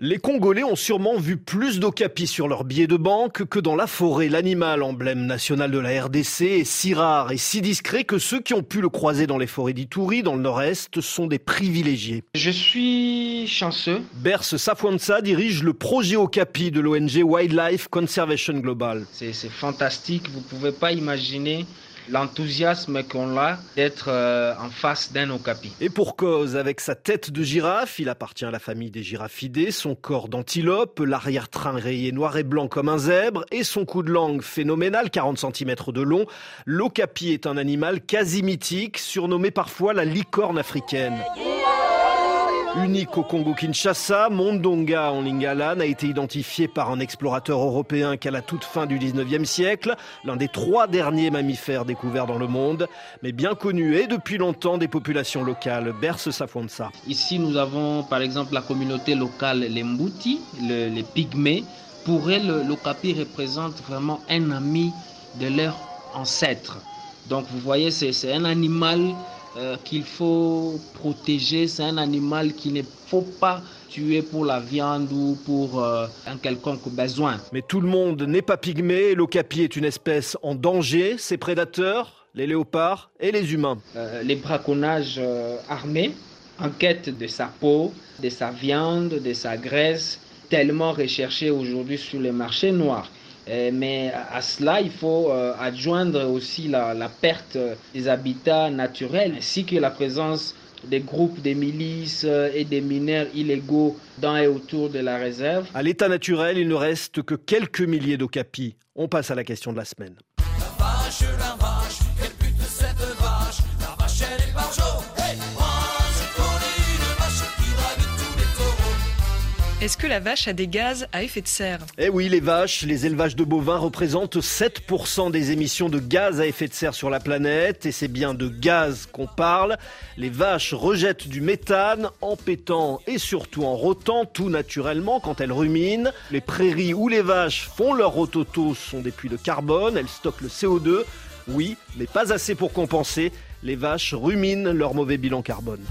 Les Congolais ont sûrement vu plus d'okapis sur leurs billets de banque que dans la forêt. L'animal emblème national de la RDC est si rare et si discret que ceux qui ont pu le croiser dans les forêts d'Ituri, dans le nord-est, sont des privilégiés. Je suis chanceux. Berce Safwansa dirige le projet okapi de l'ONG Wildlife Conservation Global. C'est fantastique, vous pouvez pas imaginer l'enthousiasme qu'on a d'être euh, en face d'un okapi. Et pour cause, avec sa tête de girafe, il appartient à la famille des giraffidés, son corps d'antilope, l'arrière-train rayé noir et blanc comme un zèbre, et son coup de langue phénoménal, 40 cm de long, l'okapi est un animal quasi mythique, surnommé parfois la licorne africaine. Unique au Congo-Kinshasa, Mondonga en Lingala n'a été identifié par un explorateur européen qu'à la toute fin du 19e siècle, l'un des trois derniers mammifères découverts dans le monde, mais bien connu et depuis longtemps des populations locales. Berce Safonsa. Ici, nous avons par exemple la communauté locale, les Mbouti, les Pygmées. Pour elles, l'okapi représente vraiment un ami de leur ancêtre. Donc vous voyez, c'est un animal euh, qu'il faut protéger. C'est un animal qu'il ne faut pas tuer pour la viande ou pour euh, un quelconque besoin. Mais tout le monde n'est pas pygmée. L'ocapi est une espèce en danger. Ses prédateurs, les léopards et les humains. Euh, les braconnages armés en quête de sa peau, de sa viande, de sa graisse, tellement recherchés aujourd'hui sur les marchés noirs. Euh, mais à cela, il faut euh, adjoindre aussi la, perte des habitats naturels ainsi que la présence des groupes des milices euh, et des mineurs illégaux dans et autour de la réserve. À l'état naturel, il ne reste que quelques milliers d'okapis. On passe à la question de la semaine. Est-ce que la vache a des gaz à effet de serre? Eh oui, les vaches, les élevages de bovins représentent 7% des émissions de gaz à effet de serre sur la planète. Et c'est bien de gaz qu'on parle. Les vaches rejettent du méthane en pétant et surtout en rotant, tout naturellement quand elles ruminent. Les prairies où les vaches font leur rototo sont des puits de carbone. Elles stockent le CO2. Oui, mais pas assez pour compenser. Les vaches ruminent leur mauvais bilan carbone.